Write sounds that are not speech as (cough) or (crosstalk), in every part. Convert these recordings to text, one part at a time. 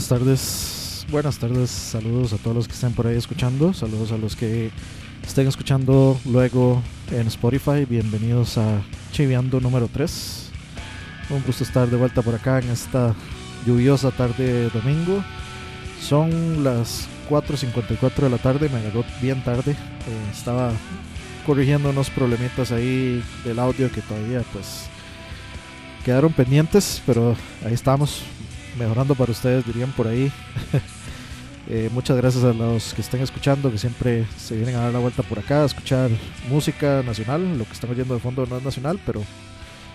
Buenas tardes, buenas tardes, saludos a todos los que estén por ahí escuchando, saludos a los que estén escuchando luego en Spotify, bienvenidos a Chiviando número 3. Un gusto estar de vuelta por acá en esta lluviosa tarde de domingo. Son las 4.54 de la tarde, me agarró bien tarde, eh, estaba corrigiendo unos problemitas ahí del audio que todavía pues quedaron pendientes, pero ahí estamos, mejorando para ustedes, dirían por ahí. (laughs) Eh, muchas gracias a los que estén escuchando, que siempre se vienen a dar la vuelta por acá, a escuchar música nacional. Lo que están oyendo de fondo no es nacional, pero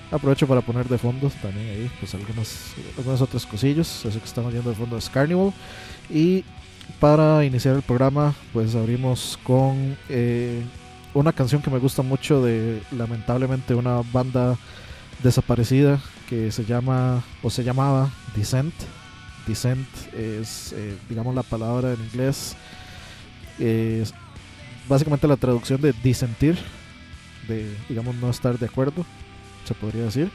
aprovecho para poner de fondo también ahí pues algunas, algunas otras cosillas. Eso que están oyendo de fondo es Carnival. Y para iniciar el programa, pues abrimos con eh, una canción que me gusta mucho de lamentablemente una banda desaparecida que se llama o se llamaba Descent. Descent es, eh, digamos, la palabra en inglés. Es básicamente la traducción de disentir, de, digamos, no estar de acuerdo, se podría decir.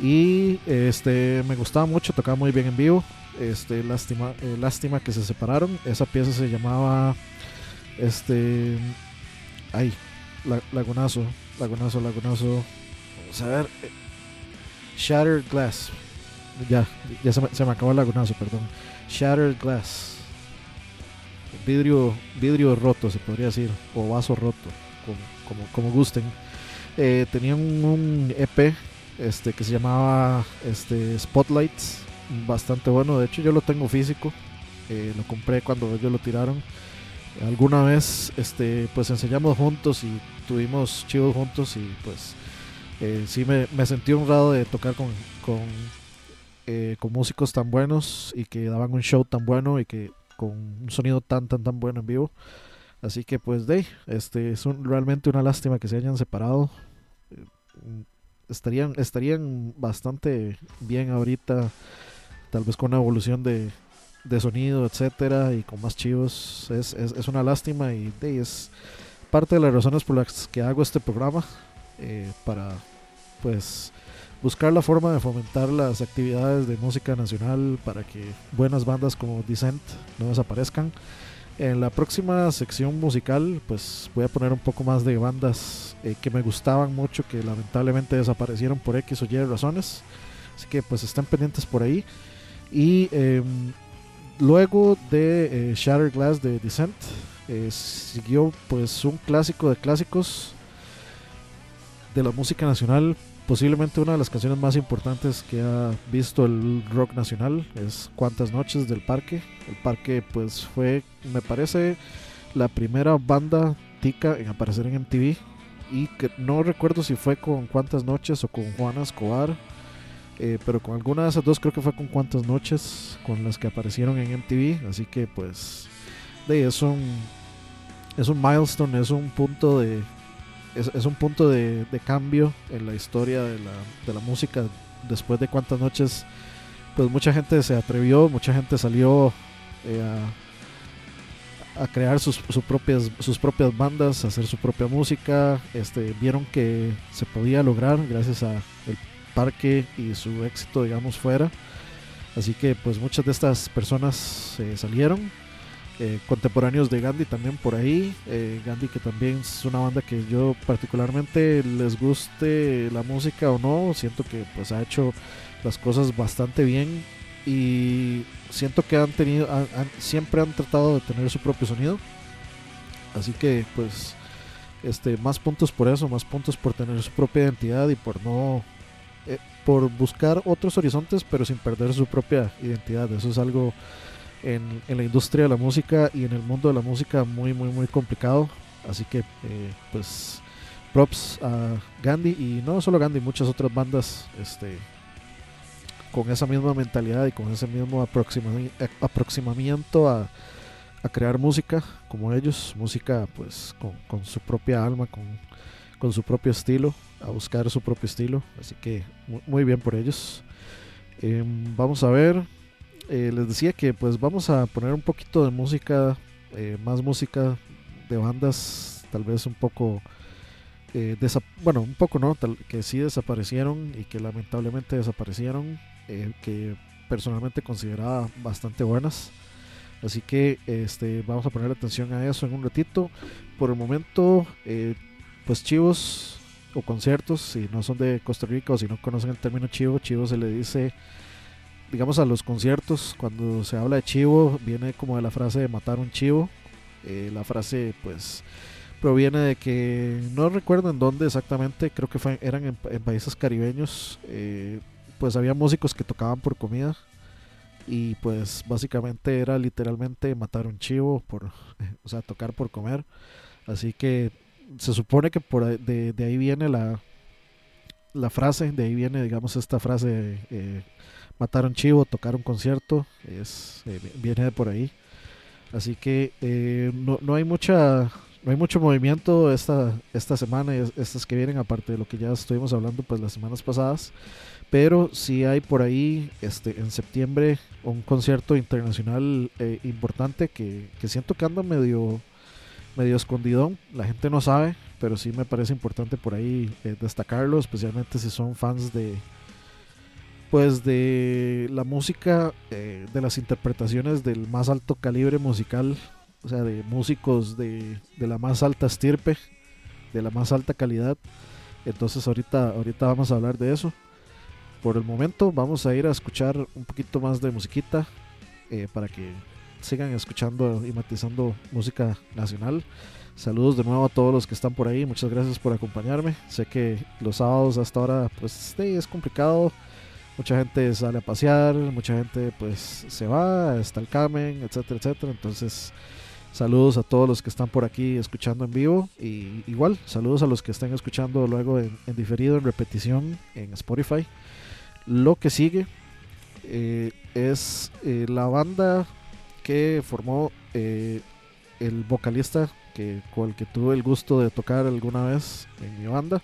Y este me gustaba mucho, tocaba muy bien en vivo. Este, lástima, eh, lástima que se separaron. Esa pieza se llamaba este ay, la- lagunazo, lagunazo, lagunazo. Vamos a ver. Shattered Glass. Ya, ya se me, se me acabó el lagunazo, perdón. Shattered Glass. Vidrio, vidrio roto, se podría decir. O vaso roto, como, como, como gusten. Eh, tenían un EP este, que se llamaba este, Spotlights. Bastante bueno. De hecho, yo lo tengo físico. Eh, lo compré cuando ellos lo tiraron. Alguna vez este, pues enseñamos juntos y tuvimos chivos juntos y pues eh, sí me, me sentí honrado de tocar con, con, eh, con músicos tan buenos y que daban un show tan bueno y que con un sonido tan tan tan bueno en vivo. Así que pues de este es un- realmente una lástima que se hayan separado. Eh, Estarían, estarían bastante bien ahorita, tal vez con una evolución de, de sonido, etcétera, y con más chivos. Es, es, es una lástima y de es parte de las razones por las que hago este programa para pues buscar la forma de fomentar las actividades de música nacional para que buenas bandas como Descent no desaparezcan. En la próxima sección musical pues voy a poner un poco más de bandas eh, que me gustaban mucho que lamentablemente desaparecieron por X o Y razones. Así que pues estén pendientes por ahí. Y em, luego de eh, Shattered Glass de Descent eh, siguió pues un clásico de clásicos de la música nacional posiblemente una de las canciones más importantes que ha visto el rock nacional es Cuántas noches del Parque. El Parque pues fue, me parece, la primera banda tica en aparecer en MTV y que no recuerdo si fue con Cuántas noches o con Juana Escobar, eh, pero con alguna de esas dos creo que fue con Cuántas noches con las que aparecieron en MTV, así que pues de es un es un milestone, es un punto de es, es un punto de, de cambio en la historia de la, de la música después de cuántas noches pues mucha gente se atrevió mucha gente salió eh, a, crear sus, sus propias sus propias bandas a hacer su propia música este vieron que se podía lograr gracias a el parque y su éxito digamos fuera. Así que pues muchas de estas personas eh, salieron eh, contemporáneos de Gandhi también por ahí. Eh, Gandhi que también es una banda que yo particularmente les guste la música o no, siento que pues ha hecho las cosas bastante bien y siento que han tenido, siempre han tratado de tener su propio sonido. Así que pues este más puntos por eso, más puntos por tener su propia identidad y por no eh, por buscar otros horizontes pero sin perder su propia identidad. Eso es algo en, en la industria de la música y en el mundo de la música muy muy muy complicado. Así que eh, pues props a Gandhi y no solo Gandhi muchas otras bandas este con esa misma mentalidad y con ese mismo aproxima- eh, aproximamiento a, a crear música como ellos. Música pues con, con su propia alma con, con su propio estilo a buscar su propio estilo. Así que mu- muy bien por ellos. Em, vamos a ver eh, les decía que pues vamos a poner un poquito de música, eh, más música de bandas tal vez un poco, eh, bueno, un poco no, tal, que sí desaparecieron y que lamentablemente desaparecieron, que personalmente consideraba bastante buenas. Así que este, vamos a poner atención a eso en un ratito. Por el momento, pues chivos o conciertos, si no son de Costa Rica o si no conocen el término chivo, chivo se le dice, digamos, a los conciertos. Cuando se habla de chivo, viene como de la frase de matar un chivo. Eh, la frase, pues, proviene de que no recuerdo en dónde exactamente, creo que fue, eran en, países caribeños. eh, pues había músicos que tocaban por comida y pues básicamente era literalmente matar un chivo por (laughs) o sea tocar por comer así que se supone que por de, de ahí viene la la frase de ahí viene digamos esta frase eh, matar un chivo tocar un concierto es eh, viene de por ahí. Así que eh, no, no hay mucha no hay mucho movimiento esta esta semana y es- estas que vienen aparte de lo que ya estuvimos hablando pues las semanas pasadas. Pero sí hay por ahí este en septiembre un concierto internacional eh, importante que, que siento que anda medio medio escondidón. La gente no sabe pero sí me parece importante por ahí eh, destacarlo especialmente si son fans de pues de la música eh, de las interpretaciones del más alto calibre musical o sea de músicos de, de la más alta estirpe de la más alta calidad entonces ahorita ahorita vamos a hablar de eso por el momento vamos a ir a escuchar un poquito más de musiquita eh, para que sigan escuchando y matizando música nacional. Saludos de nuevo a todos los que están por ahí, muchas gracias por acompañarme. Sé que los sábados hasta ahora pues sí, es complicado. Mucha gente sale a pasear, mucha gente pues se va, está el Carmen, etcétera, etcétera. Entonces, saludos a todos los que están por aquí escuchando en vivo y igual, saludos a los que están escuchando luego en, diferido, en repetición en Spotify. Lo que sigue eh, es eh, la banda que formó eh, el vocalista que, con el que tuve el gusto de tocar alguna vez en mi banda.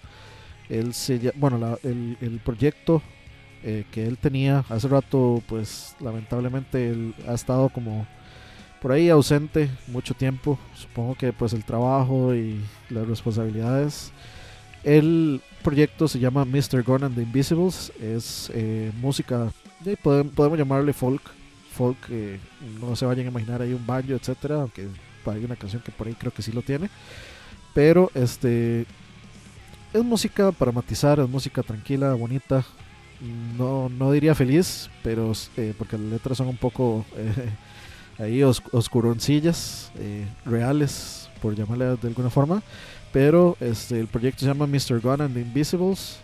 Él se, bueno, la- el, el proyecto eh, que él tenía hace rato, pues lamentablemente él ha estado como por ahí ausente mucho tiempo. Supongo que pues el trabajo y las responsabilidades. El proyecto se llama Mr. Gun and the Invisibles. Es eh, música, eh, podem- podemos llamarle folk. Folk, eh, no se vayan a imaginar ahí un banjo, etcétera, aunque hay una canción que por ahí creo que sí lo tiene. Pero este es música para matizar, es música tranquila, bonita. No, no diría feliz, pero eh, porque las letras son un poco eh, (laughs) ahí os- oscuroncillas, eh, reales, por llamarle de alguna forma. Pero este, el proyecto se llama Mr. Gun and the Invisibles.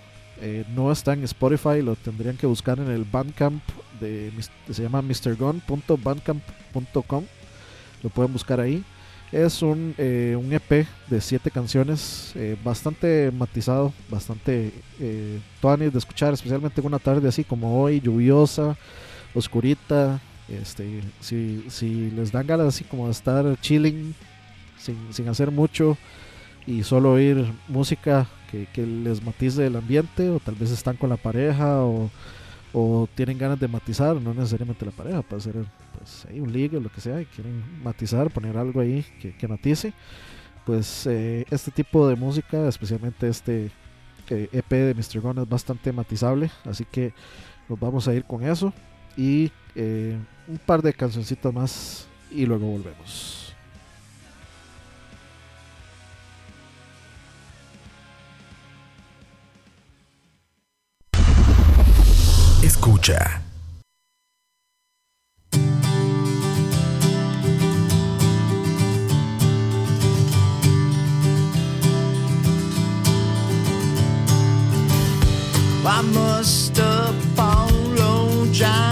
No está en Spotify, lo tendrían que buscar en el Bandcamp de se llama mrgun.bandcamp.com. Lo pueden buscar ahí. Es un, eh, un EP de siete canciones, eh, bastante matizado, bastante eh, de escuchar, especialmente en una tarde así como hoy, lluviosa, oscurita. Este, si, si les dan ganas así como de estar chilling, sin, sin hacer mucho y solo oír música que, que les matice el ambiente, o tal vez están con la pareja, o, o tienen ganas de matizar, no necesariamente la pareja, puede ser pues, ahí un ligue o lo que sea, y quieren matizar, poner algo ahí que, que matice. Pues eh, este tipo de música, especialmente este eh, EP de Mr. Gun, es bastante matizable, así que nos vamos a ir con eso y eh, un par de cancioncitas más y luego volvemos. Escucha. I must have John.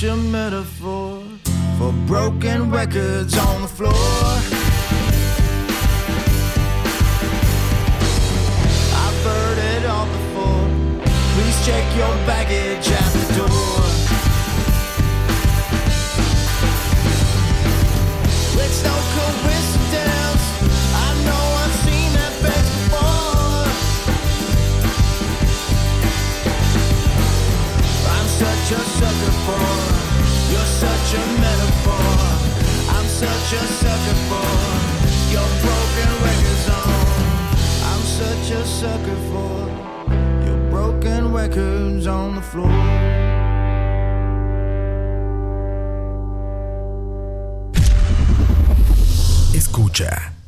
such a metaphor for broken records such a sucker for your broken records on the floor. Escucha.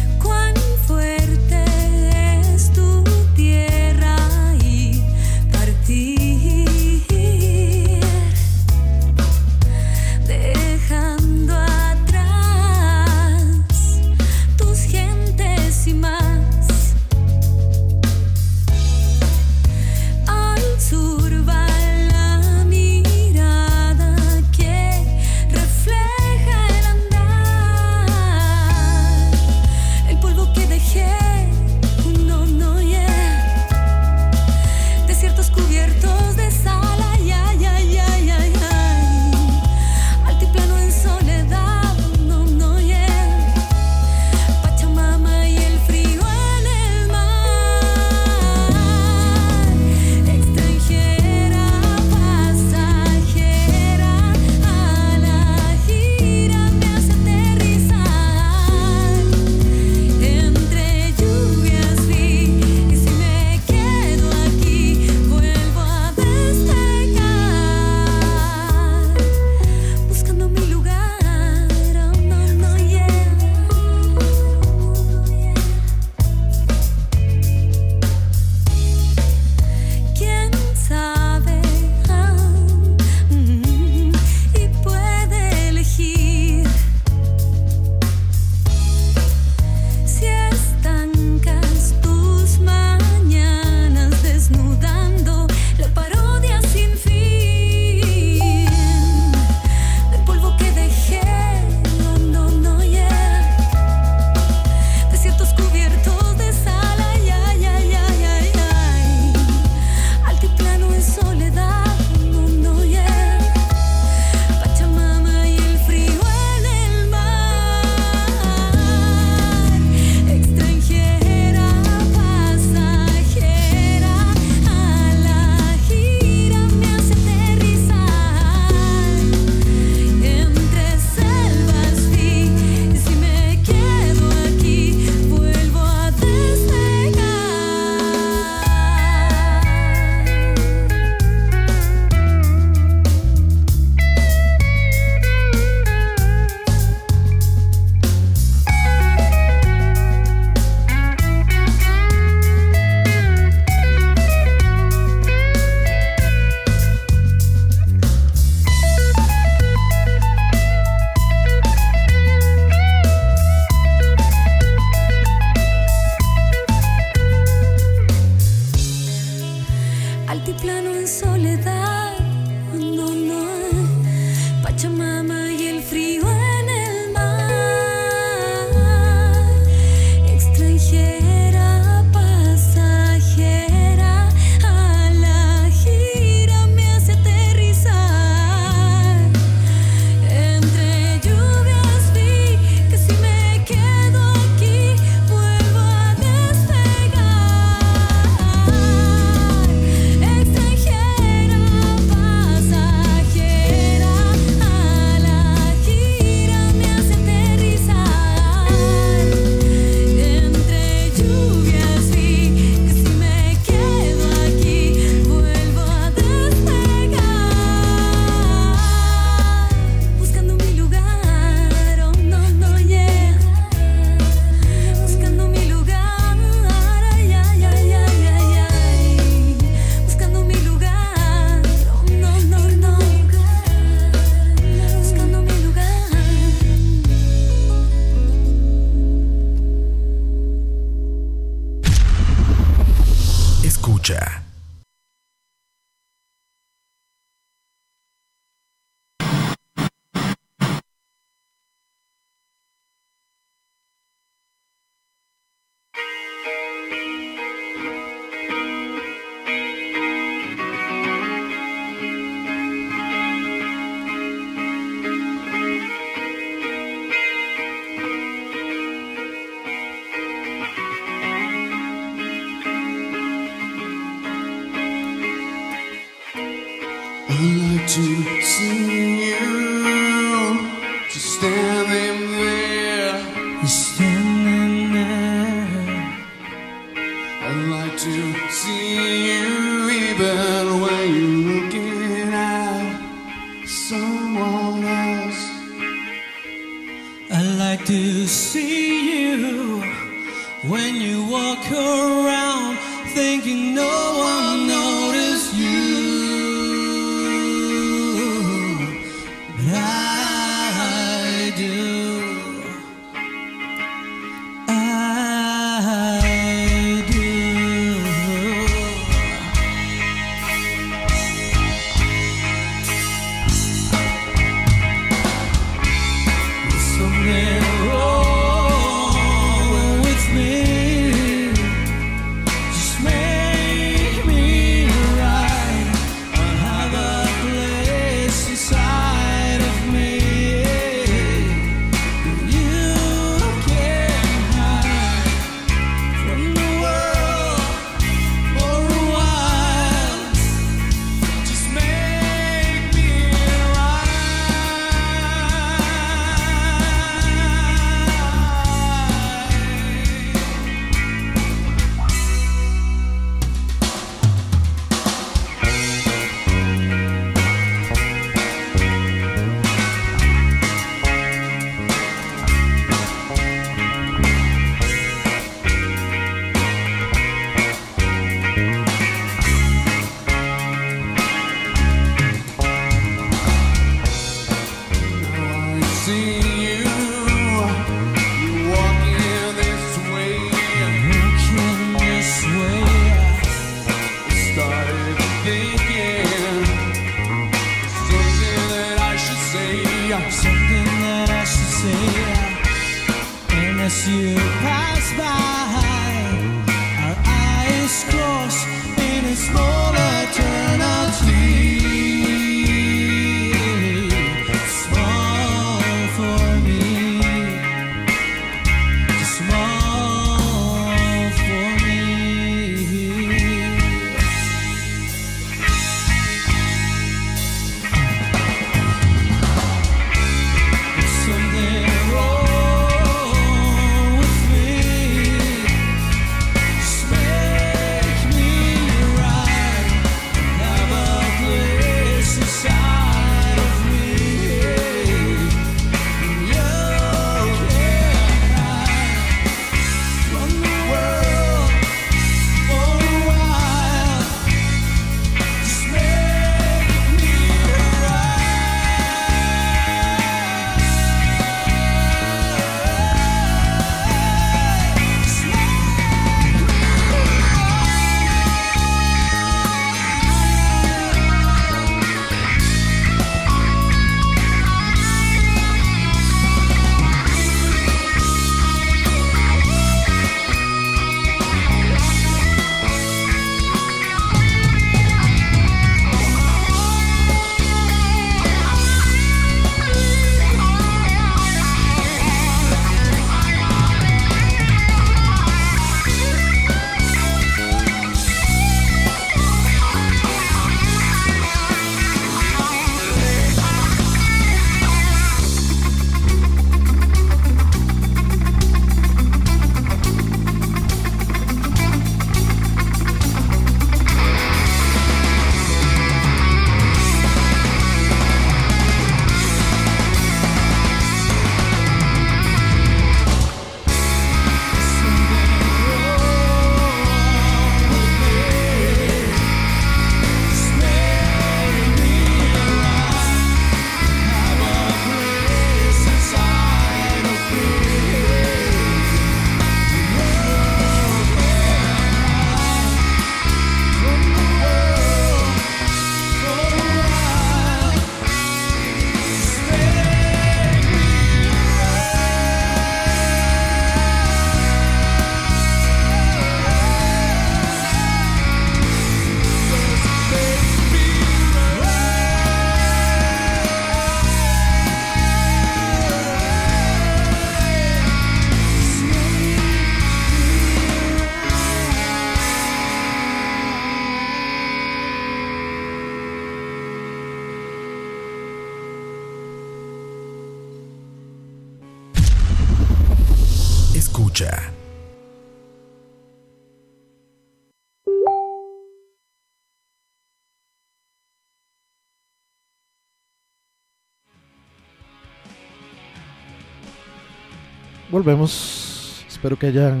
Espero que hayan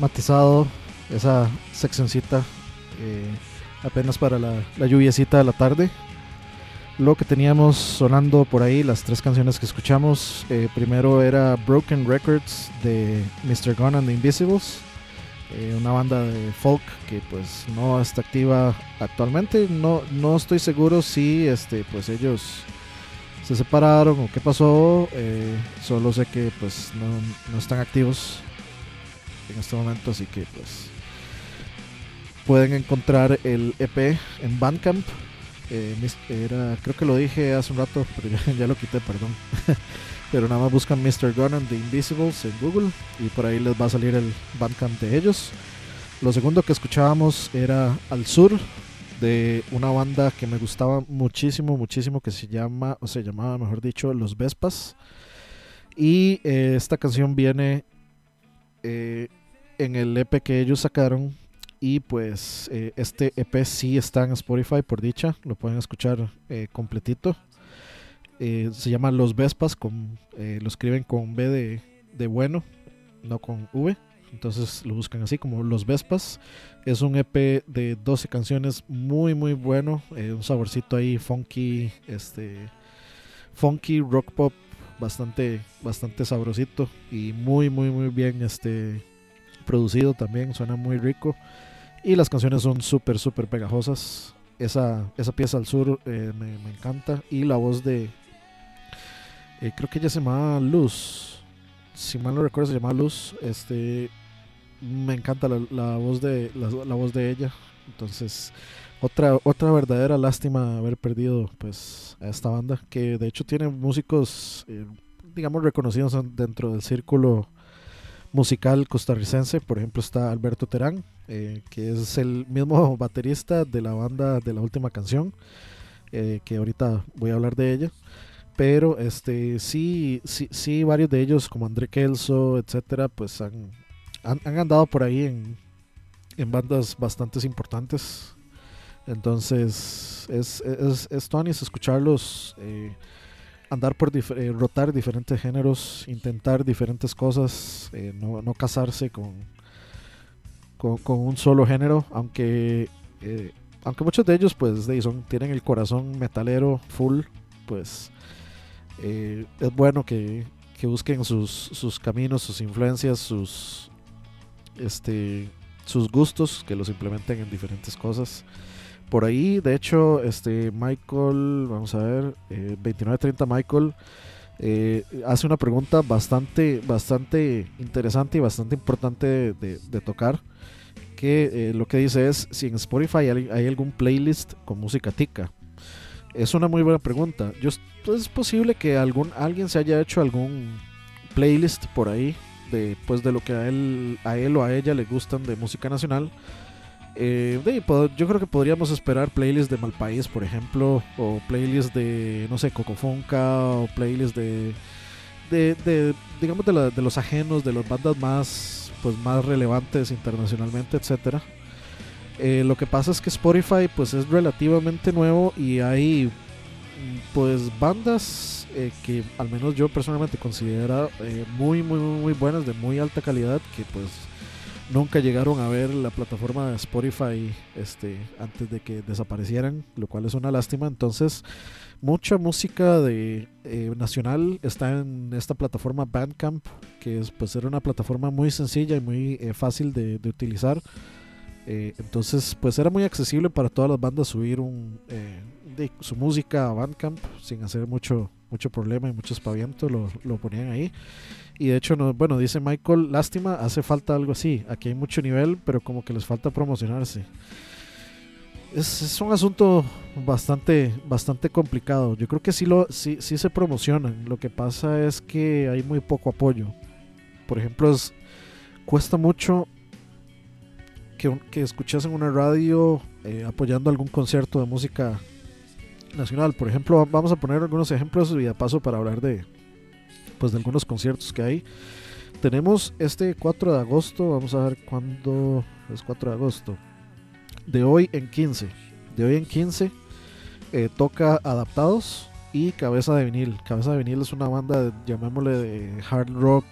matizado esa seccioncita eh, apenas para la, la lluviecita de la tarde. Lo que teníamos sonando por ahí, las tres canciones que escuchamos, eh, primero era Broken Records de Mr. Gun and the Invisibles, eh, una banda de folk que pues no está activa actualmente. No, no estoy seguro si este, pues ellos se separaron o qué pasó. eh, solo sé que pues no, no están activos en este momento, así que pues pueden encontrar el EP en Bandcamp. Eh, era, creo que lo dije hace un rato, pero ya, ya lo quité, perdón. (laughs) pero nada más buscan Mr. Gun and the Invisibles en Google y por ahí les va a salir el Bandcamp de ellos. Lo segundo que escuchábamos era Al Sur, de una banda que me gustaba muchísimo, muchísimo, que se llama, o se llamaba, mejor dicho, Los Vespas. Y eh, esta canción viene eh, en el EP que ellos sacaron. Y pues eh, este EP sí está en Spotify, por dicha, lo pueden escuchar completito. Se llama Los Vespas, con, lo escriben con B de, de bueno, no con V. Entonces lo buscan así como Los Vespas. Es un EP de 12 canciones muy muy bueno, eh, un saborcito ahí funky, este funky rock pop bastante bastante sabrosito y muy muy muy bien este producido también, suena muy rico y las canciones son súper súper pegajosas. Esa, esa pieza al sur eh, me, encanta y la voz de eh, creo que ella se llamaba Luz, si mal no recuerdo se llamaba Luz, este me encanta la, voz de la, voz de ella. Entonces otra otra verdadera lástima haber perdido pues a esta banda que de hecho tiene músicos eh, digamos reconocidos en- dentro del círculo musical costarricense. Por ejemplo está Alberto Terán eh, que es el mismo (laughs) baterista de la banda de la última canción eh, que ahorita voy a hablar de ella pero este sí sí sí varios de ellos como André Kelso etcétera pues han han, han andado por ahí en, en bandas bastante importantes. Entonces, es, es, es tuanis escucharlos eh, andar por dif- eh, rotar diferentes géneros, intentar diferentes cosas, eh, no, no casarse con, con, un solo género, aunque aunque muchos de ellos pues de son, tienen el corazón metalero full, pues eh, es bueno que, que busquen sus, sus caminos, sus influencias, sus este sus gustos, que los implementen en diferentes cosas. Por ahí, de hecho, este Michael, vamos a ver, eh, 2930 Michael eh, hace una pregunta bastante, bastante interesante y bastante importante de, de- tocar. Que eh, lo que dice es si en Spotify hay algún playlist con música tica. Es una muy buena pregunta. Yo, pues, es posible que algún, alguien se haya hecho algún playlist por ahí de, pues, de lo que a él, a él o a ella le gustan de música nacional. Eh, yo creo que podríamos esperar playlists de Malpaís, por ejemplo, o playlists de, no sé, Cocofonca, o playlists de, de, de, digamos, de, la- de los ajenos, de las bandas más, pues, más relevantes internacionalmente, etcétera. Eh, lo que pasa es que Spotify, pues, es relativamente nuevo y hay, pues, bandas eh, que al menos yo personalmente considero eh, muy, muy, muy buenas, de muy alta calidad, que pues nunca llegaron a ver la plataforma de Spotify este, antes de que desaparecieran, lo cual es una lástima. Entonces, mucha música de nacional está en esta plataforma Bandcamp, que es pues era una plataforma muy sencilla y muy fácil de utilizar. Eh, entonces, pues era muy accesible para todas las bandas subir un, eh, de, su música a Bandcamp sin hacer mucho, mucho problema y mucho espaviento, lo, lo ponían ahí. Y de hecho, no, bueno, dice Michael, lástima, hace falta algo así. Aquí hay mucho nivel, pero como que les falta promocionarse. Es, es un asunto bastante, bastante complicado. Yo creo que sí, lo, sí, sí se promocionan. Lo que pasa es que hay muy poco apoyo. Por ejemplo, es, cuesta mucho que, que escuches en una radio eh, apoyando algún concierto de música nacional. Por ejemplo, vamos a poner algunos ejemplos y a paso para hablar de, pues, de algunos conciertos que hay. tenemos este 4 de agosto, vamos a ver cuándo es 4 de agosto. De hoy en 15. De hoy en 15 eh, toca Adaptados y Cabeza de Vinil. Cabeza de Vinil es una banda, de- llamémosle de hard rock,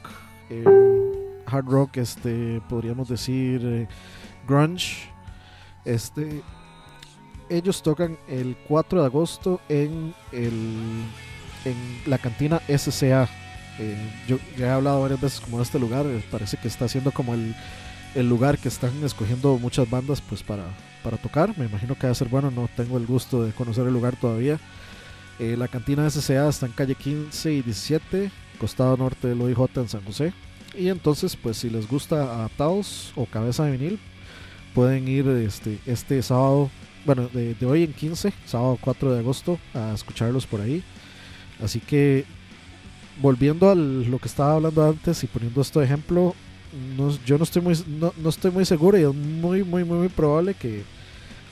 eh, hard rock, este, podríamos decir grunge. Este, ellos tocan el 4 de agosto en, el, en la cantina SCA. Eh, yo ya he hablado varias veces como de este lugar, eh, parece que está siendo como el, el lugar que están escogiendo muchas bandas pues para, para tocar. Me imagino que va a ser bueno, no tengo el gusto de conocer el lugar todavía. Eh, la cantina SCA está en calle 15 y 17, costado norte del OIJ en San José. Y entonces, pues si les gusta Adaptados o Cabeza de Vinil, pueden ir este, este sábado, bueno, de, hoy en 15, sábado 4 de agosto, a escucharlos por ahí. Así que, volviendo a lo que estaba hablando antes y poniendo este ejemplo, no- yo no estoy, muy, no, no estoy muy seguro y es muy, muy, muy, muy probable que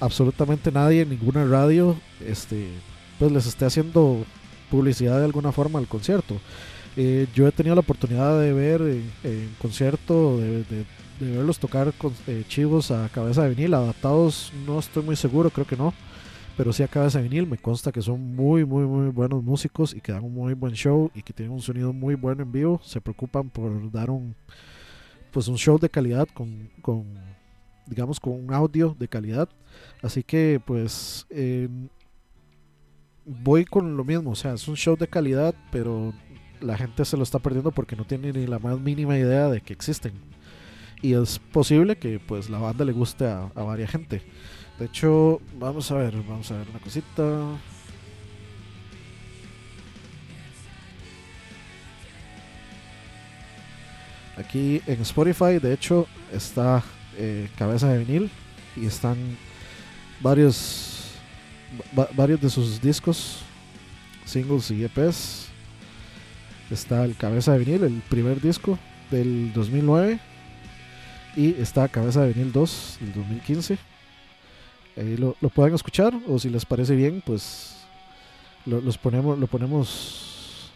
absolutamente nadie en ninguna radio este, pues les esté haciendo publicidad de alguna forma al concierto. Eh, yo he tenido la oportunidad de ver en, en concierto, de- de verlos tocar con eh, chivos a cabeza de vinil, adaptados, no estoy muy seguro, creo que no, pero sí a cabeza de vinil, me consta que son muy, muy, muy buenos músicos y que dan un muy buen show y que tienen un sonido muy bueno en vivo, se preocupan por dar un, pues un show de calidad con, con digamos, con un audio de calidad, así que pues... eh, voy con lo mismo, o sea, es un show de calidad, pero la gente se lo está perdiendo porque no tiene ni la más mínima idea de que existen. Y es posible que pues la banda le guste a, a varias gente. De hecho, vamos a ver, vamos a ver una cosita. Aquí en Spotify, de hecho, está eh, Cabeza de Vinil y están varios va- varios de sus discos, singles y EPs. Está el Cabeza de Vinil, el primer disco del 2009. Y está Cabeza de Vinil 2 del 2015. Ahí lo, lo pueden escuchar o si les parece bien, pues lo, los ponemos, lo ponemos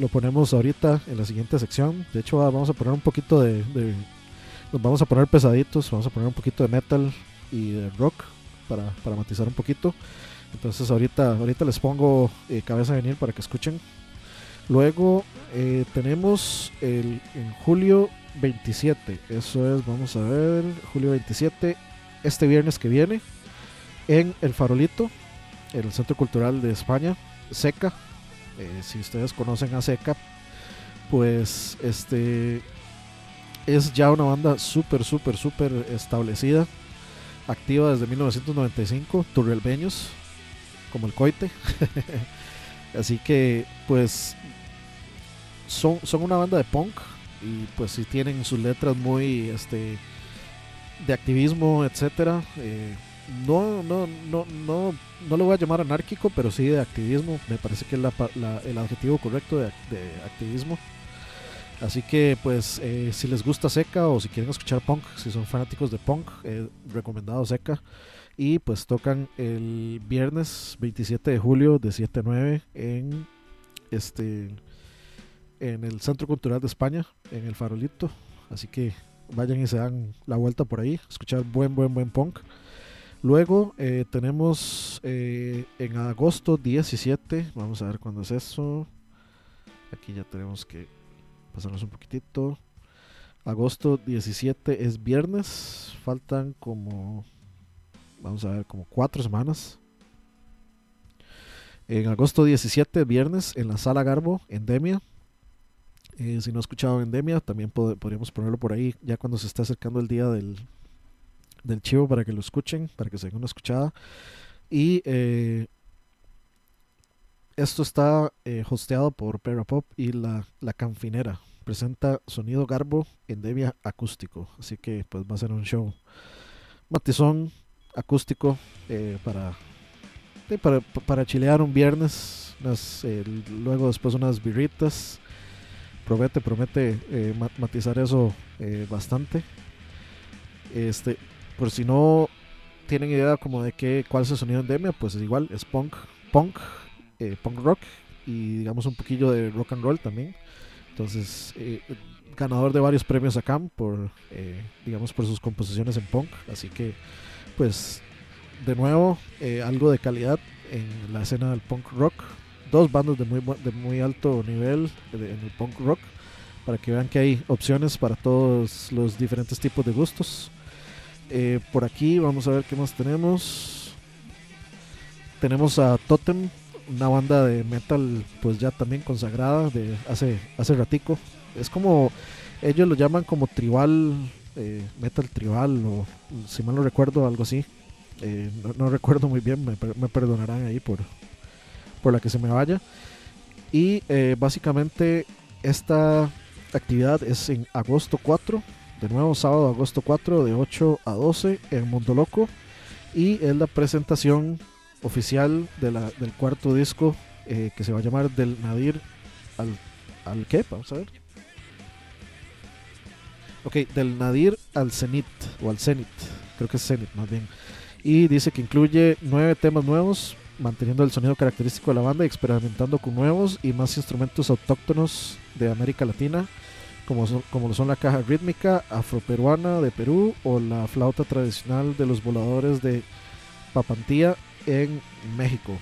lo, ponemos ahorita en la siguiente sección. De hecho, ah, vamos a poner un poquito de, de- nos vamos a poner pesaditos, vamos a poner un poquito de metal y de rock para, para matizar un poquito. Entonces ahorita, ahorita les pongo eh, cabeza de venir para que escuchen. Luego eh, tenemos el, en julio 27, eso es, vamos a ver, julio 27, este viernes que viene, en El Farolito, en el Centro Cultural de España, Seca. Eh, si ustedes conocen a Seca, pues este es ya una banda súper, súper, súper establecida activa desde 1995, Turrelbeños, como el coite. (laughs) Así que, pues, son, son una banda de punk y pues si tienen sus letras muy, este, de activismo, etcétera. eh, no, no, no, no, no lo voy a llamar anárquico, pero sí de activismo. Me parece que es la la- el adjetivo correcto de, de activismo. Así que pues eh, si les gusta Seca o si quieren escuchar punk, si son fanáticos de punk, eh, recomendado Seca. Y pues tocan el viernes 27 de julio de 7 a 9 en este en el Centro Cultural de España, en el Farolito. Así que vayan y se dan la vuelta por ahí, escuchar buen, buen, buen punk. Luego eh, tenemos eh, en agosto 17, vamos a ver cuándo es eso. Aquí ya tenemos que pasarnos un poquitito. Agosto 17 es viernes. Faltan como, vamos a ver, como cuatro semanas. En agosto 17, viernes, en la sala Garbo, Endemia. Eh, si no ha escuchado Endemia, también pod- podríamos ponerlo por ahí ya cuando se está acercando el día del, del chivo para que lo escuchen, para que se den una escuchada. Y eh, esto está eh, hosteado por Perra Pop y la, la Canfinera. Presenta sonido Garbo en Devia acústico. Así que pues va a ser un show matizón acústico para, para, para chilear un viernes. luego después unas birritas. Promete, promete eh, ma- matizar eso eh, bastante. Este, por si no tienen idea como de qué, cuál es el sonido en Demia, pues es igual, es punk, punk, eh, punk rock y digamos un poquillo de rock and roll también. Entonces, ganador de varios premios acá por, eh, digamos, por sus composiciones en punk. Así que, pues, de nuevo, algo de calidad en la escena del punk rock. Dos bandas de muy, de muy alto nivel en el punk rock. Para que vean que hay opciones para todos los diferentes tipos de gustos. Eh, por aquí vamos a ver qué más tenemos. Tenemos a Totem, una banda de metal pues ya también consagrada de hace, hace ratico. Es como, ellos lo llaman como tribal, eh, metal tribal o si mal no recuerdo algo así. Eh, no, no recuerdo muy bien, me, me perdonarán ahí por, por la que se me vaya. Y eh, básicamente esta actividad es en agosto 4, de nuevo sábado agosto 4 de 8 a 12 en Mundo Loco. Y es la presentación oficial de la- del cuarto disco eh, que se va a llamar Del Nadir al, al qué, vamos a ver. Ok, del Nadir al Zenit o al Zenit, creo que es Zenit más bien. Y dice que incluye nueve temas nuevos, manteniendo el sonido característico de la banda y experimentando con nuevos y más instrumentos autóctonos de América Latina, como, son- como lo son la caja rítmica afroperuana de Perú o la flauta tradicional de los voladores de Papantía en México.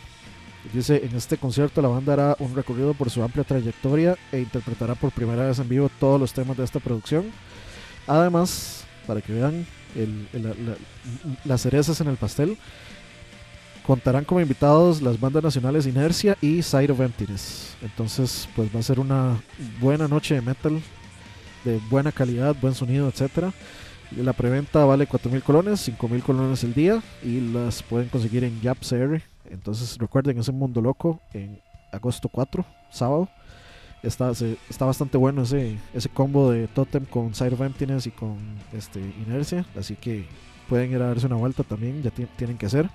Dice, en este concierto la banda hará un recorrido por su amplia trayectoria e interpretará por primera vez en vivo todos los temas de esta producción. Además, para que vean el- el- la- la- las cerezas en el pastel, contarán como invitados las bandas nacionales Inercia y Side of Emptiness. Entonces, pues va a ser una buena noche de metal de buena calidad, buen sonido, etcétera. La preventa vale 4.000 colones, 5.000 colones el día y las pueden conseguir en CR. Entonces recuerden ese mundo loco en agosto 4, sábado. Está, está bastante bueno ese, ese combo de Totem con Side of Emptiness y con este, Inercia. Así que pueden ir a darse una vuelta también, ya ti- tienen que hacer.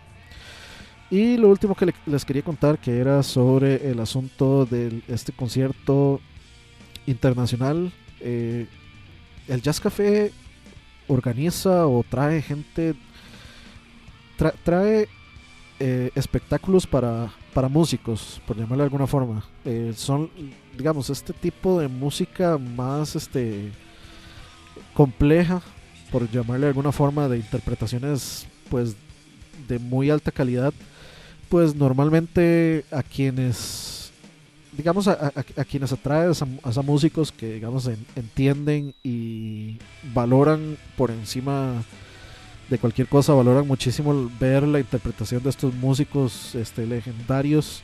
Y lo último que le- les quería contar que era sobre el asunto de este concierto internacional. Eh, el Jazz Café organiza o trae gente, tra- trae eh, espectáculos para, para músicos, por llamarlo de alguna forma. Eh, son, digamos, este tipo de música más este, compleja, por llamarle de alguna forma, de interpretaciones pues de muy alta calidad, pues normalmente a quienes digamos a, quienes atrae a, músicos que digamos en- entienden y valoran por encima de cualquier cosa valoran muchísimo ver la interpretación de estos músicos este, legendarios.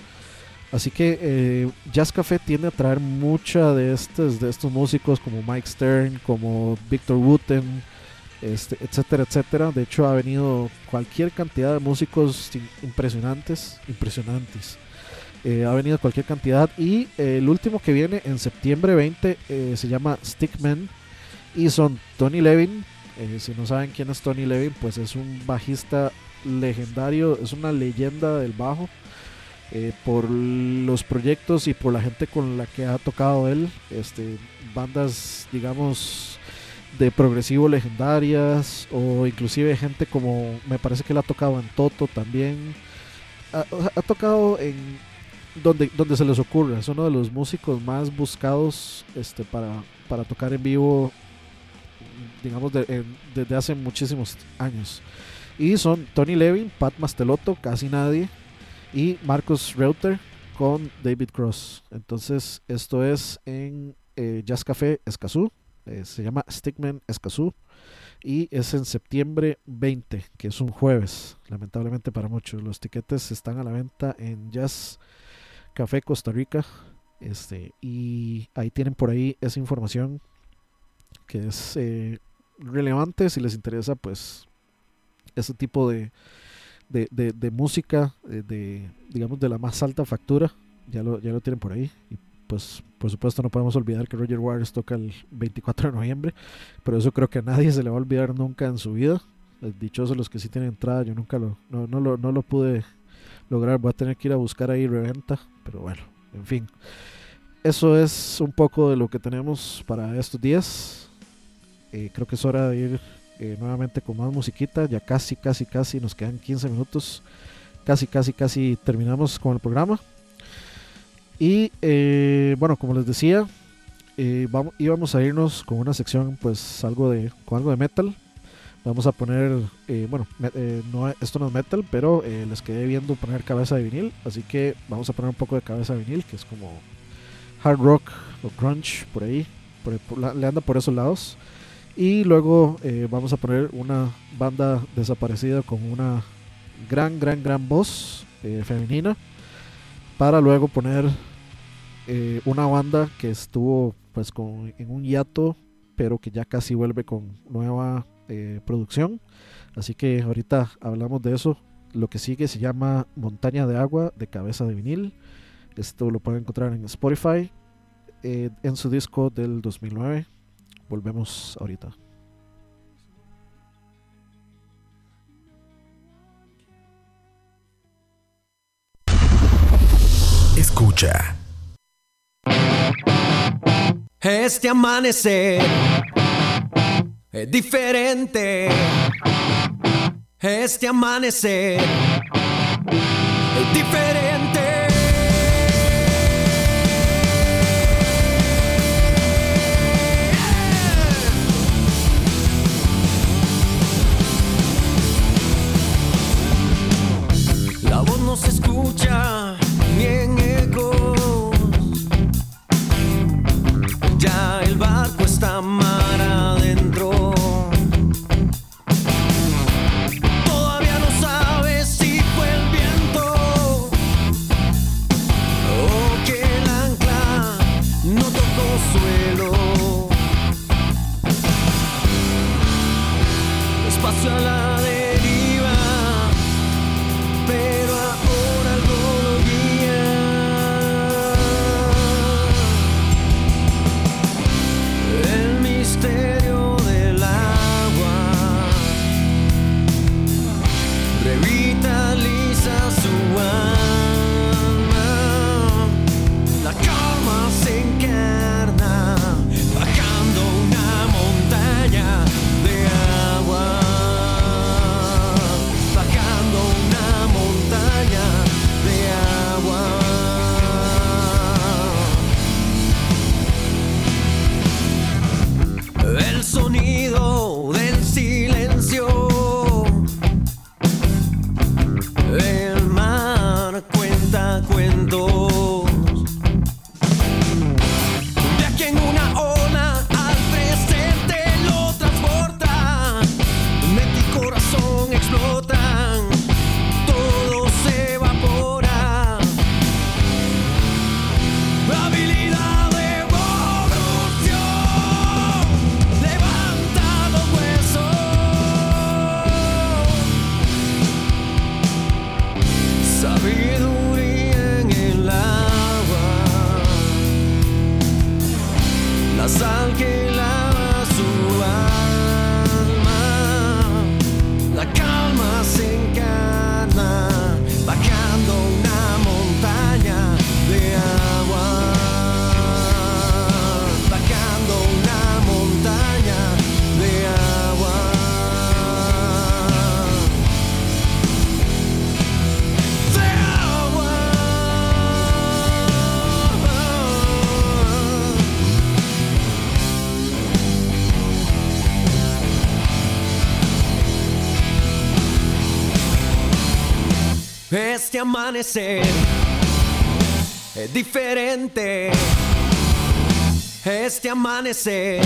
Así que eh, Jazz Café tiende a traer mucha de estos de estos músicos como Mike Stern como Victor Wooten este, etcétera etcétera de hecho ha venido cualquier cantidad de músicos impresionantes impresionantes eh, ha venido cualquier cantidad. Y eh, el último que viene en septiembre 20 eh, se llama Stickman. Y son Tony Levin. si no saben quién es Tony Levin, pues es un bajista legendario. Es una leyenda del bajo. por los proyectos y por la gente con la que ha tocado él. Este, bandas, digamos, de progresivo legendarias. O inclusive gente como, me parece que él ha tocado en Toto también. Ha, tocado en donde, donde se les ocurra. Es uno de los músicos más buscados este, para, para tocar en vivo, digamos, de- desde hace muchísimos años. Y son Tony Levin, Pat Mastelotto, casi nadie, y Marcus Reuter con David Cross. Entonces, esto es en eh, Jazz Café Escazú. Eh, se llama Stickman Escazú. Y es en septiembre 20, que es un jueves, lamentablemente para muchos. Los tiquetes están a la venta en Jazz Café Costa Rica. Este, y ahí tienen por ahí esa información que es eh, relevante si les interesa, pues, ese tipo de, de, de- música, eh, de, digamos, de la más alta factura. Ya lo, ya lo tienen por ahí. Pues, por supuesto, no podemos olvidar que Roger Waters toca el 24 de noviembre. Pero eso creo que a nadie se le va a olvidar nunca en su vida. Eh, Dichosos los que sí tienen entrada. Yo nunca lo, no, no lo, no lo pude lograr. Voy a tener que ir a buscar ahí reventa. Pero bueno, en fin. Eso es un poco de lo que tenemos para estos días. Eh, creo que es hora de ir eh, nuevamente con más musiquita. Ya casi, casi, casi nos quedan 15 minutos. Casi, casi, casi terminamos con el programa. Y eh, bueno, como les decía, eh, íbamos a irnos con una sección, pues algo de, con algo de metal. Vamos a poner, eh, bueno, esto no es metal, pero les quedé viendo poner cabeza de vinil, así que vamos a poner un poco de cabeza de vinil, que es como hard rock o grunge por ahí, le anda por esos lados. Y luego vamos a poner una banda desaparecida con una gran, gran, gran voz femenina, para luego poner eh, una banda que estuvo pues con, en un hiato, pero que ya casi vuelve con nueva eh, producción. Así que ahorita hablamos de eso. Lo que sigue se llama Montaña de Agua de Cabeza de Vinil. Esto lo pueden encontrar en Spotify eh, en su disco del 2009. Volvemos ahorita. Escucha. Este amanecer es diferente. Este amanecer es diferente. La voz no se escucha está mar adentro. Todavía no sabes si fue el viento o que el ancla no tocó suelo. Espacio a la Este amanecer es diferente. Este amanecer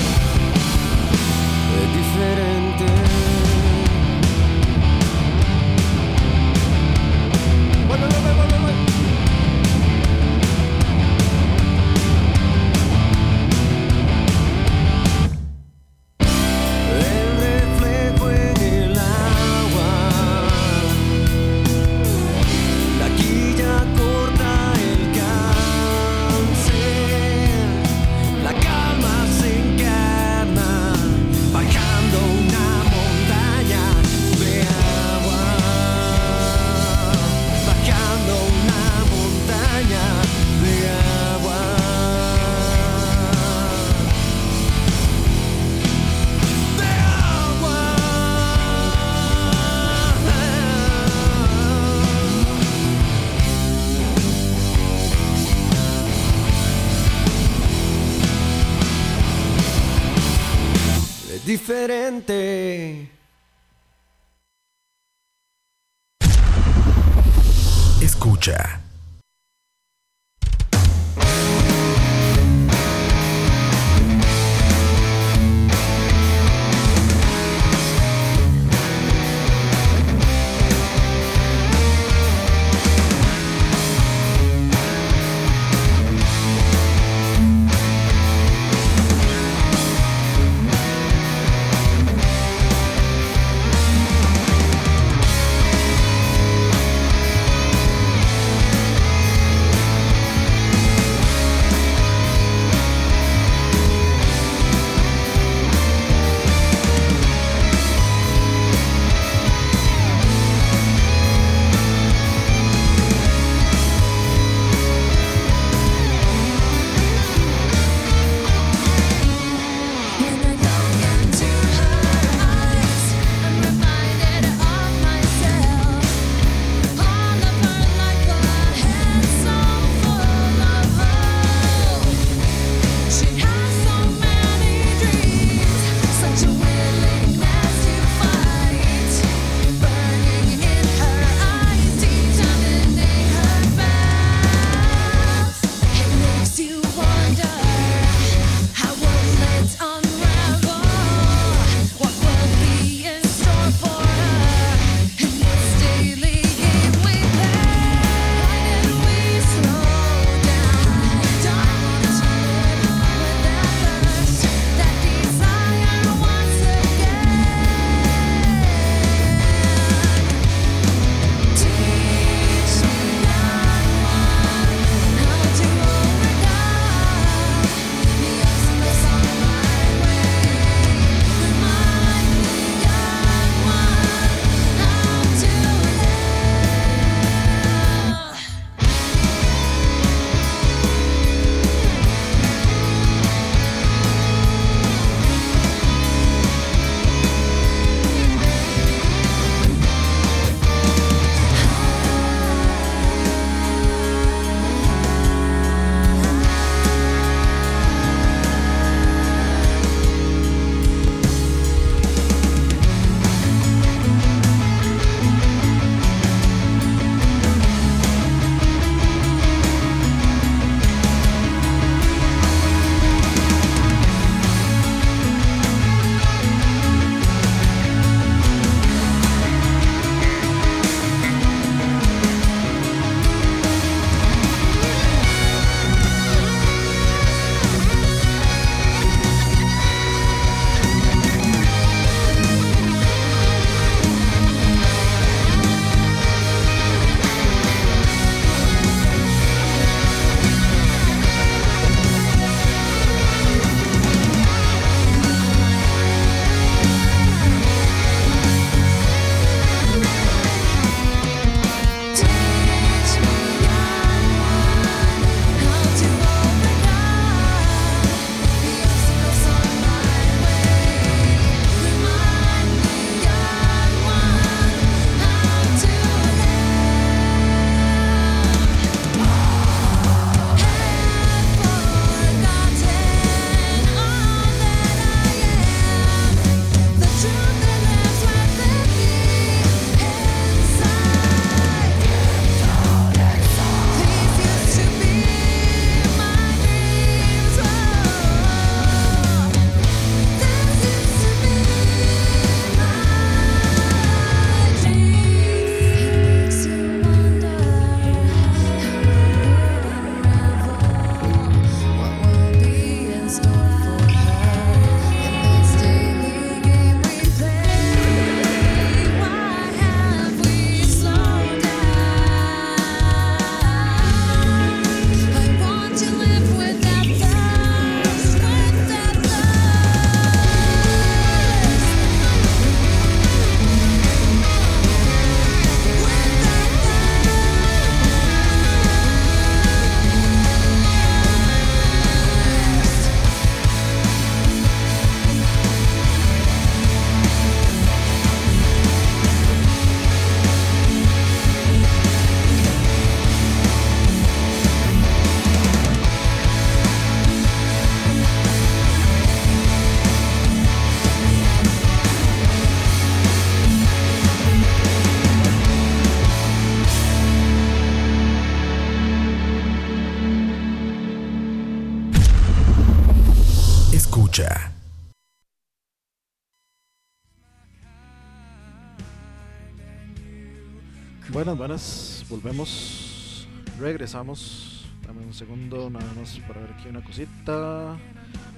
Buenas. Volvemos. Regresamos. Dame un segundo nada más para ver aquí una cosita.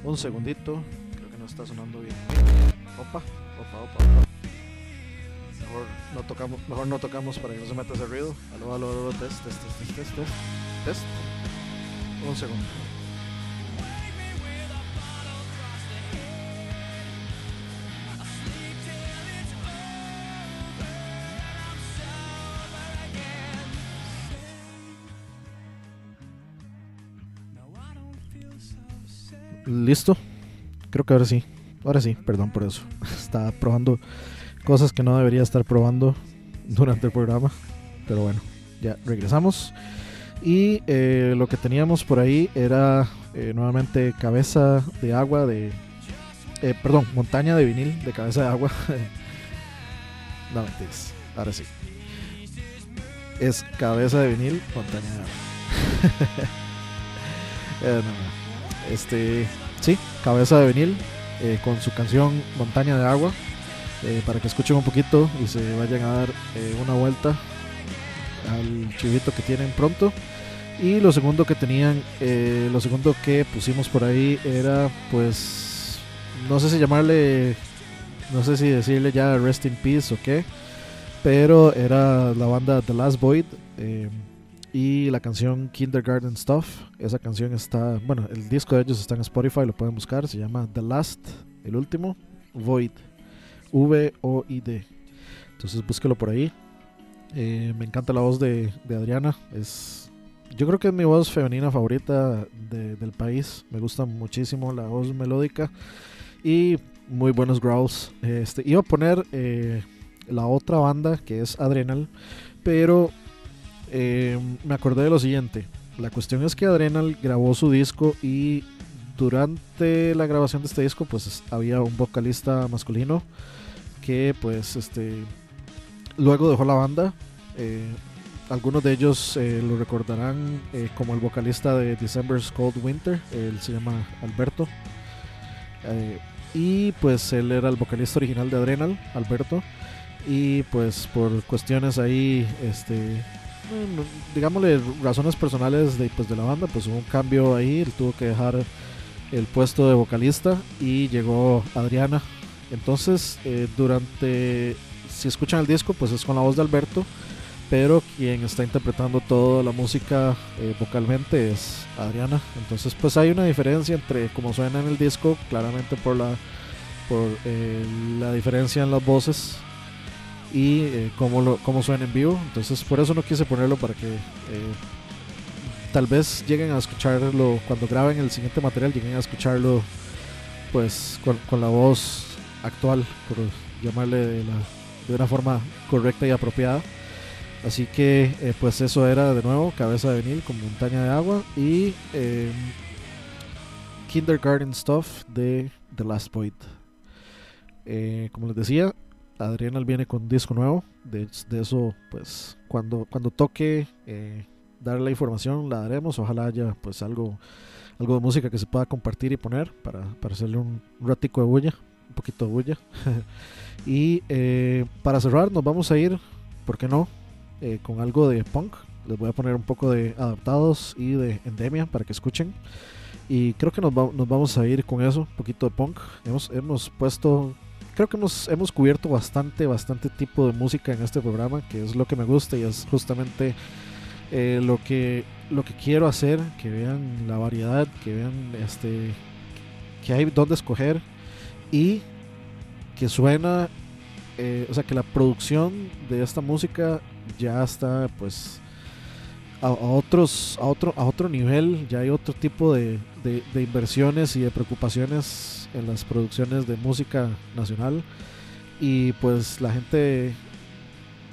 Un segundito. Creo que no está sonando bien. Opa, opa, opa, opa. Mejor no tocamos, mejor no tocamos para que no se meta ese ruido. Aló, aló, aló, test, test, test, test, test. test. Un segundo. Listo. Creo que ahora sí. Ahora sí, perdón por eso. (laughs) Estaba probando cosas que no debería estar probando durante el programa. Pero bueno, ya regresamos. Y eh, lo que teníamos por ahí era eh, nuevamente cabeza de agua de... eh, perdón, montaña de vinil de cabeza de agua. (laughs) no, mentiras. Ahora sí. Es cabeza de vinil, montaña de agua. (laughs) Eh. Este, sí, cabeza de vinil eh, con su canción Montaña de Agua. eh, para que escuchen un poquito y se vayan a dar eh, una vuelta al chivito que tienen pronto. Y lo segundo que tenían, lo segundo que pusimos por ahí era, pues, no sé si llamarle, no sé si decirle ya Rest in Peace o qué, pero era la banda The Last Void. Y la canción Kindergarten Stuff. Esa canción está, bueno, el disco de ellos está en Spotify, lo pueden buscar. Se llama The Last, el último, Void. V-O-I-D. Entonces búsquelo por ahí. Eh, me encanta la voz de, Adriana. Es, yo creo que es mi voz femenina favorita de- del país. Me gusta muchísimo la voz melódica. Y muy buenos growls. Este, iba a poner eh, la otra banda que es Adrenal. Pero eh, me acordé de lo siguiente. La cuestión es que Adrenal grabó su disco y durante la grabación de este disco pues es- había un vocalista masculino que pues este luego dejó la banda. Eh, algunos de ellos eh, lo recordarán como el vocalista de December's Cold Winter. Él se llama Alberto. Y pues él era el vocalista original de Adrenal, Alberto. Y pues por cuestiones ahí, este, digámosle razones personales de, pues, de la banda, pues hubo un cambio ahí, él tuvo que dejar el puesto de vocalista y llegó Adriana. Entonces, eh, durante, si escuchan el disco, pues es con la voz de Alberto, pero quien está interpretando toda la música eh, vocalmente es Adriana. Entonces, pues hay una diferencia entre cómo suena en el disco, claramente por la, por eh, la diferencia en las voces y eh, cómo, lo, cómo suena en vivo. Entonces, por eso no quise ponerlo para que eh, tal vez lleguen a escucharlo cuando graben el siguiente material, lleguen a escucharlo pues con, con la voz actual, por llamarle de, la, de una forma correcta y apropiada. Así que eh, pues eso era de nuevo Cabeza de Vinil con Montaña de Agua y eh, Kindergarten Stuff de The Last Void. Eh, como les decía, Adrianal viene con disco nuevo. De, eso, pues, cuando, cuando toque eh, dar la información, la daremos. Ojalá haya pues algo, algo de música que se pueda compartir y poner para, para hacerle un, un ratico de bulla, un poquito de bulla. (laughs) y eh, para cerrar, nos vamos a ir, ¿por qué no? Eh, con algo de punk. Les voy a poner un poco de adaptados y de endemia para que escuchen. Y creo que nos, va- nos vamos a ir con eso, un poquito de punk. Hemos, hemos puesto creo que hemos, hemos cubierto bastante, bastante tipo de música en este programa, que es lo que me gusta y es justamente eh, lo, que, lo que quiero hacer, que vean la variedad, que vean este que hay donde escoger y que suena, eh, o sea, que la producción de esta música ya está pues a, a otros a otro a otro nivel. Ya hay otro tipo de, de- de inversiones y de preocupaciones en las producciones de música nacional. Y pues la gente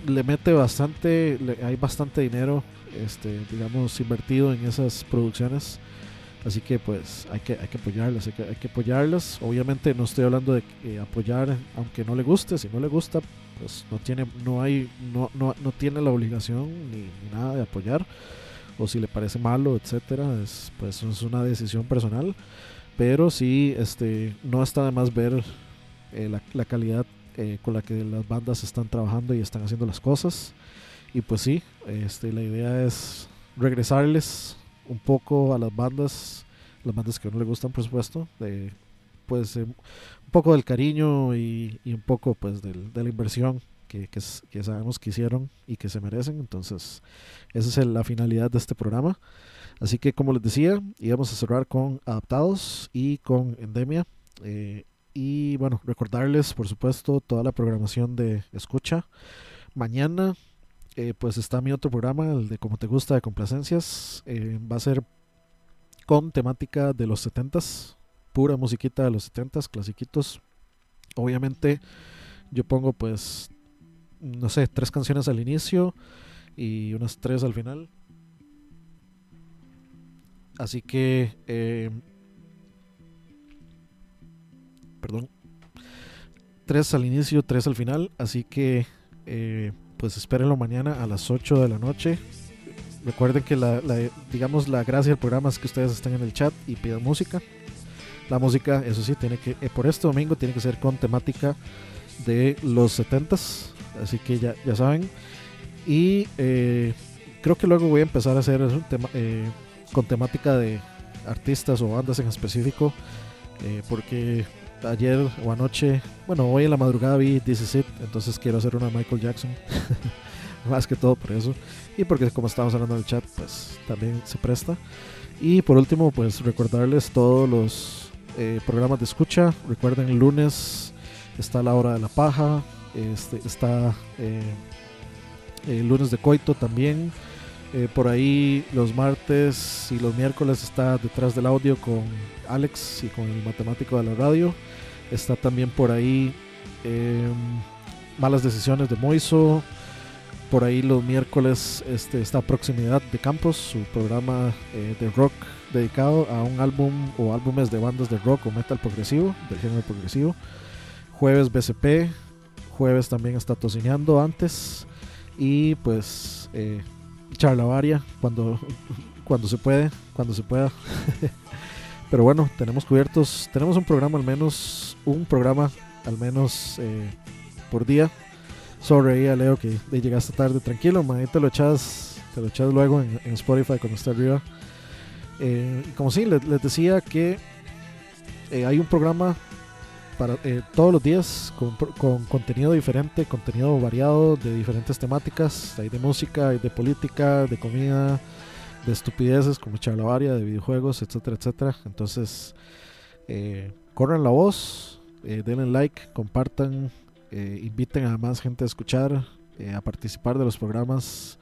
le mete bastante le- hay bastante dinero este digamos invertido en esas producciones. Así que pues hay que hay que apoyarlas hay que, hay que apoyarlas. Obviamente no estoy hablando de eh, apoyar aunque no le guste si no le gusta pues no tiene no hay no, no, no tiene la obligación ni, nada de apoyar o si le parece malo etcétera es pues es una decisión personal pero sí, este, no está de más ver eh, la, la calidad eh, con la que las bandas están trabajando y están haciendo las cosas. Y pues sí, este, la idea es regresarles un poco a las bandas, las bandas que no les gustan, por supuesto, de, pues eh, un poco del cariño y, un poco pues de la inversión que, sabemos que hicieron y que se merecen. Entonces, esa es la finalidad de este programa. Así que, como les decía, íbamos a cerrar con Adaptados y con Endemia. Eh, y bueno, recordarles, por supuesto, toda la programación de Escucha. Mañana, eh, pues está mi otro programa, el de Como Te Gusta de Complacencias. Eh, va a ser con temática de los 70s, pura musiquita de los 70s, clasiquitos. Obviamente, yo pongo, pues, no sé, tres canciones al inicio y unas tres al final. Así que, eh, perdón, tres al inicio, tres al final. Así que, eh, pues espérenlo mañana a las 8 de la noche. Recuerden que la, la- digamos, la gracia del programa es que ustedes estén en el chat y pidan música. La música, eso sí, tiene que, eh, por este domingo tiene que ser con temática de los 70s. Así que ya, ya saben. Y eh, creo que luego voy a empezar a hacer eh, con temática de artistas o bandas en específico. porque ayer o anoche, bueno, hoy en la madrugada vi This Is It, entonces quiero hacer una Michael Jackson. (laughs) Más que todo por eso. Y porque como estábamos hablando en el chat, pues también se presta. Y por último, pues recordarles todos los eh, programas de escucha. Recuerden, el lunes está la hora de la paja. Este, está eh, el lunes de coito también. Eh, por ahí los martes y los miércoles está detrás del audio con Alex y con el matemático de la radio. Está también por ahí eh, Malas Decisiones de Moiso. Por ahí los miércoles este, está Proximidad de Campos, su programa eh, de rock dedicado a un álbum o álbumes de bandas de rock o metal progresivo, del género progresivo. Jueves BCP, jueves también está tocineando antes. Y pues eh, charlavaria cuando, (laughs) cuando se puede, cuando se pueda. (laughs) Pero bueno, tenemos cubiertos, tenemos un programa al menos, un programa al menos eh, por día. Ahí a Leo que llegaste tarde, tranquilo, man, ahí te lo echas, te lo echas luego en, en Spotify cuando esté arriba. Eh, como sí, les, decía que eh, hay un programa para eh, todos los días con, contenido diferente, contenido variado de diferentes temáticas, hay de música, hay de política, de comida, de estupideces como charlavaria, de videojuegos, etcétera, etcétera. Entonces, eh, corran la voz, eh, denle like, compartan, inviten a más gente a escuchar, a participar de los programas.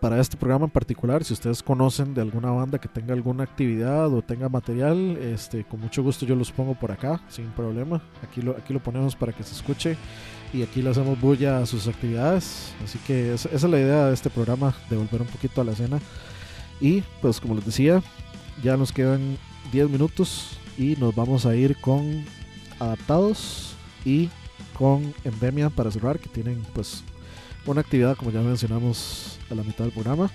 Para este programa en particular, si ustedes conocen de alguna banda que tenga alguna actividad o tenga material, este, con mucho gusto yo los pongo por acá, sin problema. Aquí lo, aquí lo ponemos para que se escuche y aquí le hacemos bulla a sus actividades. Así que esa, es la idea de este programa, de volver un poquito a la escena. Y pues como les decía, ya nos quedan 10 minutos y nos vamos a ir con adaptados y con Endemia para cerrar, que tienen pues una actividad como ya mencionamos a la mitad del programa.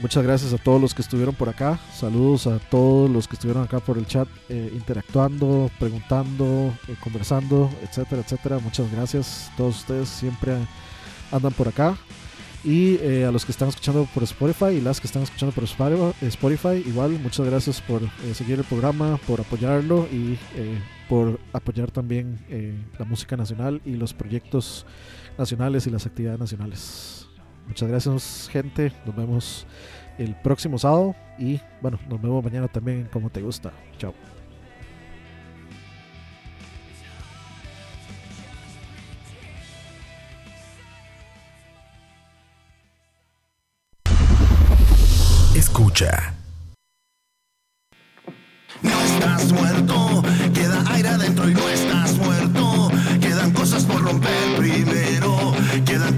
Muchas gracias a todos los que estuvieron por acá. Saludos a todos los que estuvieron acá por el chat, eh, interactuando, preguntando, eh, conversando, etcétera, etcétera. Muchas gracias. Todos ustedes siempre andan por acá. Y eh, a los que están escuchando por Spotify y las que están escuchando por Spotify, igual muchas gracias por eh, seguir el programa, por apoyarlo y eh, por apoyar también eh, la música nacional y los proyectos nacionales y las actividades nacionales. Muchas gracias gente, nos vemos el próximo sábado y bueno, nos vemos mañana también en Como Te Gusta. Chao. Escucha. No estás muerto,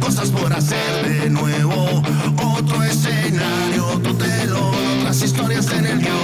cosas por hacer de nuevo. Otro escenario, otro telón, otras historias en el guion.